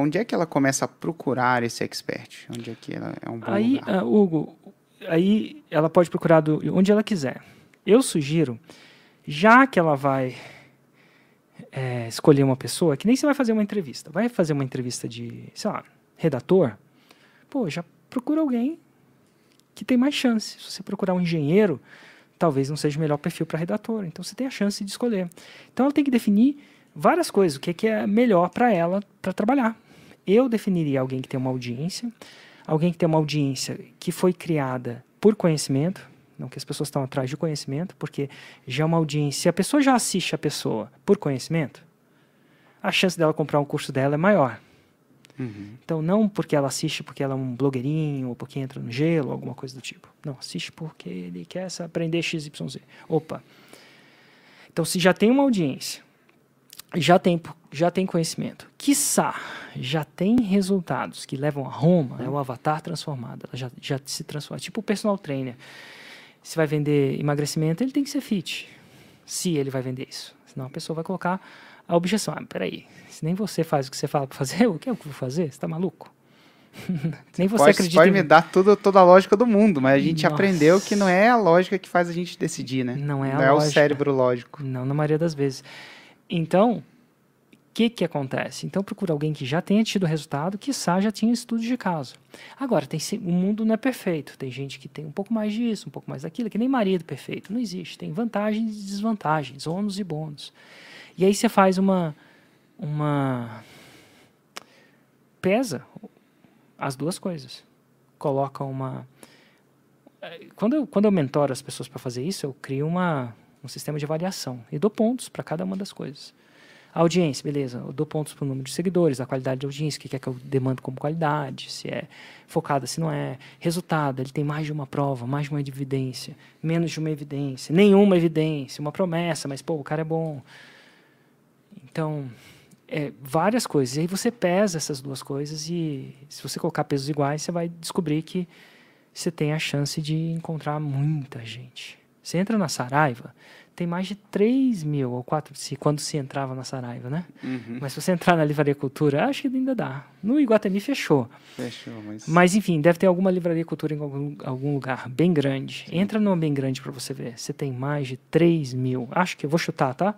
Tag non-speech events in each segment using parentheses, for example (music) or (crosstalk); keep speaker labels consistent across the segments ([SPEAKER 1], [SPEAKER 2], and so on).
[SPEAKER 1] onde é que ela começa a procurar esse expert? Onde é que ela é um bom
[SPEAKER 2] Aí,
[SPEAKER 1] lugar?
[SPEAKER 2] uh, Hugo, aí ela pode procurar do, onde ela quiser. Eu sugiro, já que ela vai é, escolher uma pessoa, que nem você vai fazer uma entrevista, vai fazer uma entrevista de, sei lá, redator, pô, já procura alguém que tem mais chance. Se você procurar um engenheiro, talvez não seja o melhor perfil para redator. Então você tem a chance de escolher. Então ela tem que definir várias coisas, o que é, que é melhor para ela para trabalhar. Eu definiria alguém que tem uma audiência, alguém que tem uma audiência que foi criada por conhecimento, não que as pessoas estão atrás de conhecimento, porque já é uma audiência, se a pessoa já assiste a pessoa por conhecimento, a chance dela comprar um curso dela é maior.
[SPEAKER 1] Uhum.
[SPEAKER 2] Então, não porque ela assiste porque ela é um blogueirinho, ou porque entra no gelo, alguma coisa do tipo. Não, assiste porque ele quer aprender XYZ. Opa. Então, se já tem uma audiência, já tem, já tem conhecimento, quiçá, já tem resultados que levam a Roma, é o avatar transformado, ela já, já se transforma. Tipo o personal trainer. Se vai vender emagrecimento, ele tem que ser fit. Se ele vai vender isso. Senão a pessoa vai colocar a objeção. Ah, peraí, se nem você faz o que você fala para fazer, (laughs) o que é o que eu vou fazer? Você está maluco? (laughs) nem você
[SPEAKER 1] pode,
[SPEAKER 2] acredita
[SPEAKER 1] pode
[SPEAKER 2] em...
[SPEAKER 1] me dar tudo, toda a lógica do mundo, mas a gente
[SPEAKER 2] Nossa.
[SPEAKER 1] aprendeu que não é a lógica que faz a gente decidir, né?
[SPEAKER 2] Não é a
[SPEAKER 1] não é o cérebro lógico.
[SPEAKER 2] Não, na maioria das vezes. Então, o que, que acontece? Então, procura alguém que já tenha tido resultado, que já tinha estudos de caso. Agora, tem, o mundo não é perfeito. Tem gente que tem um pouco mais disso, um pouco mais daquilo, que nem marido perfeito. Não existe. Tem vantagens e desvantagens, ônus e bônus. E aí você faz uma. uma pesa as duas coisas. Coloca uma. eh, Quando eu, quando eu mentoro as pessoas para fazer isso, eu crio uma, um sistema de avaliação e dou pontos para cada uma das coisas. A audiência, beleza, eu dou pontos para o número de seguidores, a qualidade da audiência, o que é que eu demando como qualidade, se é focada, se não é. Resultado, ele tem mais de uma prova, mais de uma evidência, menos de uma evidência, nenhuma evidência, uma promessa, mas pô, o cara é bom. Então, é, várias coisas. E aí você pesa essas duas coisas e se você colocar pesos iguais, você vai descobrir que você tem a chance de encontrar muita gente. Você entra na Saraiva, tem mais de 3 mil, ou 4, se, quando se entrava na Saraiva, né?
[SPEAKER 1] Uhum.
[SPEAKER 2] Mas se você entrar na Livraria Cultura, acho que ainda dá. No Iguatemi fechou.
[SPEAKER 1] Fechou, mas...
[SPEAKER 2] Mas enfim, deve ter alguma Livraria Cultura em algum, algum lugar bem grande. Entra numa bem grande para você ver. Você tem mais de 3 mil. Acho que eu vou chutar, tá?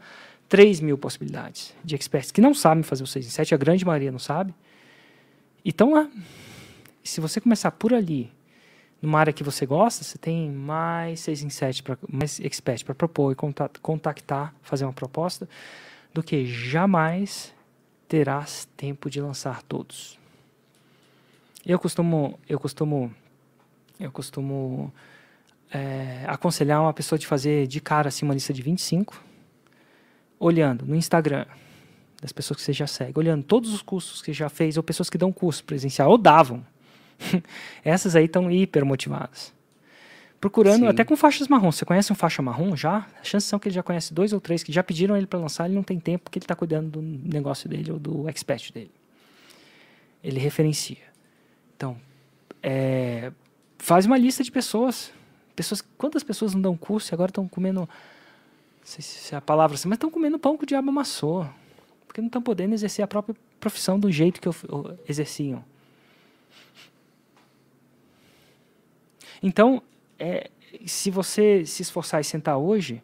[SPEAKER 2] 3 mil possibilidades de experts que não sabem fazer o 6 em 7, a grande maioria não sabe. E estão lá. Se você começar por ali, numa área que você gosta, você tem mais 6 em 7, pra, mais expert para propor e conta- contactar, fazer uma proposta, do que jamais terás tempo de lançar todos. Eu costumo, eu costumo, eu costumo é, aconselhar uma pessoa de fazer de cara assim uma lista de 25, olhando no Instagram das pessoas que você já segue, olhando todos os cursos que já fez ou pessoas que dão curso presencial ou davam. (laughs) Essas aí estão hiper motivadas. Procurando
[SPEAKER 1] Sim.
[SPEAKER 2] até com faixas marrom. Você conhece um faixa marrom já? As chances são que ele já conhece dois ou três que já pediram ele para lançar, ele não tem tempo porque ele está cuidando do negócio dele ou do expert dele. Ele referencia. Então, é, faz uma lista de pessoas. pessoas. Quantas pessoas não dão curso e agora estão comendo. Não sei se é a palavra assim, mas estão comendo pão que o diabo amassou. Porque não estão podendo exercer a própria profissão do jeito que eu, eu- exerciam. Então, é, se você se esforçar e sentar hoje,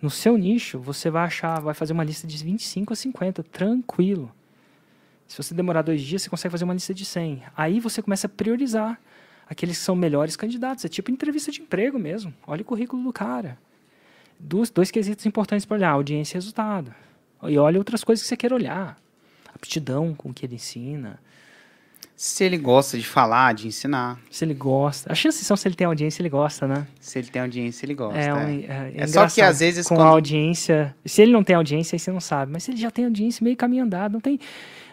[SPEAKER 2] no seu nicho, você vai achar, vai fazer uma lista de 25 a 50, tranquilo. Se você demorar dois dias, você consegue fazer uma lista de 100. Aí você começa a priorizar aqueles que são melhores candidatos. É tipo entrevista de emprego mesmo. Olha o currículo do cara. Dois, dois quesitos importantes para olhar: audiência e resultado. E olha outras coisas que você quer olhar. Aptidão com que ele ensina.
[SPEAKER 1] Se ele gosta de falar, de ensinar,
[SPEAKER 2] Se ele gosta. As chances são se ele tem audiência, ele gosta, né?
[SPEAKER 1] se ele tem audiência, ele gosta.
[SPEAKER 2] É, um,
[SPEAKER 1] é.
[SPEAKER 2] é,
[SPEAKER 1] É só que às vezes
[SPEAKER 2] com
[SPEAKER 1] quando-
[SPEAKER 2] a audiência, se ele não tem audiência, aí você não sabe. Mas se ele já tem audiência, meio caminho andado, não tem.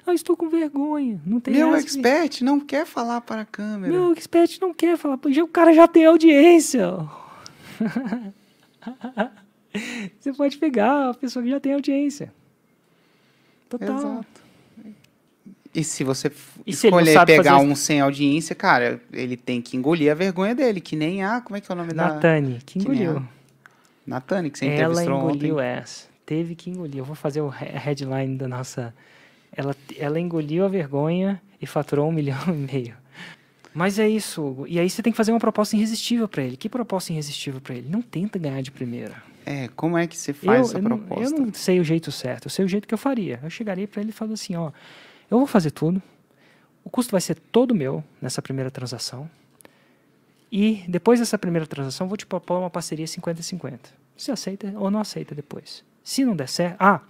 [SPEAKER 2] Ah, estou com vergonha. Não tem
[SPEAKER 1] Meu expert não quer falar para a câmera.
[SPEAKER 2] Meu expert não quer falar. O cara já tem audiência. (laughs) você pode pegar a pessoa que já tem audiência. Total.
[SPEAKER 1] Exato. E se você
[SPEAKER 2] E não
[SPEAKER 1] escolher pegar um sem audiência, cara, ele tem que engolir a vergonha dele, que nem a. Como é que é o nome da.
[SPEAKER 2] Natane, que engoliu.
[SPEAKER 1] Natane, que você
[SPEAKER 2] Ela engoliu
[SPEAKER 1] ontem.
[SPEAKER 2] essa. Teve que engolir. Eu vou fazer o headline da nossa Ela, ela engoliu a vergonha e faturou um (laughs) milhão e meio. Mas é isso, Hugo. E aí você tem que fazer uma proposta irresistível para ele. Que proposta irresistível para ele? Não tenta ganhar de primeira.
[SPEAKER 1] É, como é que você faz
[SPEAKER 2] eu,
[SPEAKER 1] essa
[SPEAKER 2] eu não,
[SPEAKER 1] proposta?
[SPEAKER 2] eu não sei o jeito certo, eu sei o jeito que eu faria. Eu chegaria para ele e falaria assim, ó, eu vou fazer tudo, o custo vai ser todo meu nessa primeira transação, e depois dessa primeira transação vou te propor uma parceria 50-50. Você aceita ou não aceita depois. Se não der certo... Ah,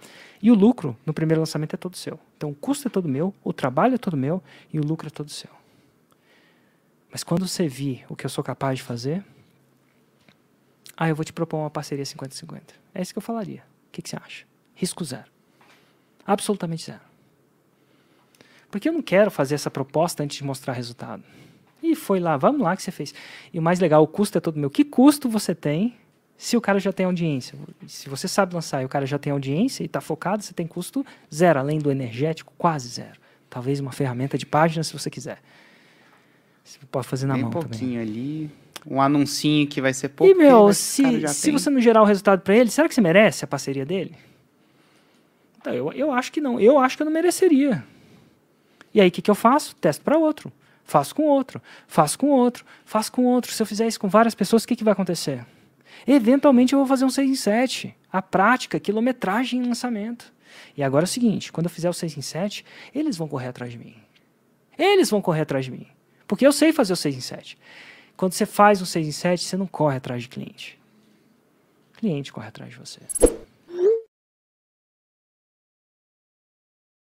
[SPEAKER 2] e o lucro no primeiro lançamento é todo seu. Então o custo é todo meu, o trabalho é todo meu e o lucro é todo seu. Mas quando você vir o que eu sou capaz de fazer, ah, eu vou te propor uma parceria 50-50. É isso que eu falaria. O que, que você acha? Risco zero. Absolutamente zero. Porque eu não quero fazer essa proposta antes de mostrar resultado. E foi lá, vamos lá que você fez. E o mais legal, o custo é todo meu. Que custo você tem se o cara já tem audiência? Se você sabe lançar e o cara já tem audiência e está focado, você tem custo zero, além do energético, quase zero. Talvez uma ferramenta de página se você quiser. Você pode fazer na
[SPEAKER 1] Bem
[SPEAKER 2] mão
[SPEAKER 1] pouquinho
[SPEAKER 2] também.
[SPEAKER 1] ali, um anuncinho que vai ser pouco.
[SPEAKER 2] E, meu,
[SPEAKER 1] porque
[SPEAKER 2] se, se
[SPEAKER 1] tem.
[SPEAKER 2] você não gerar o resultado para ele, será que você merece a parceria dele? Então, eu, eu acho que não. Eu acho que eu não mereceria. E aí, o que, que eu faço? Testo para outro. Faço com outro. Faço com outro. Faço com outro. Se eu fizer isso com várias pessoas, o que, que vai acontecer? Eventualmente, eu vou fazer um 6 em 7. A prática, quilometragem em lançamento. E agora é o seguinte, quando eu fizer o 6 em 7, eles vão correr atrás de mim. Eles vão correr atrás de mim. Porque eu sei fazer o 6 em 7. Quando você faz um 6 em 7, você não corre atrás de cliente. O cliente corre atrás de você.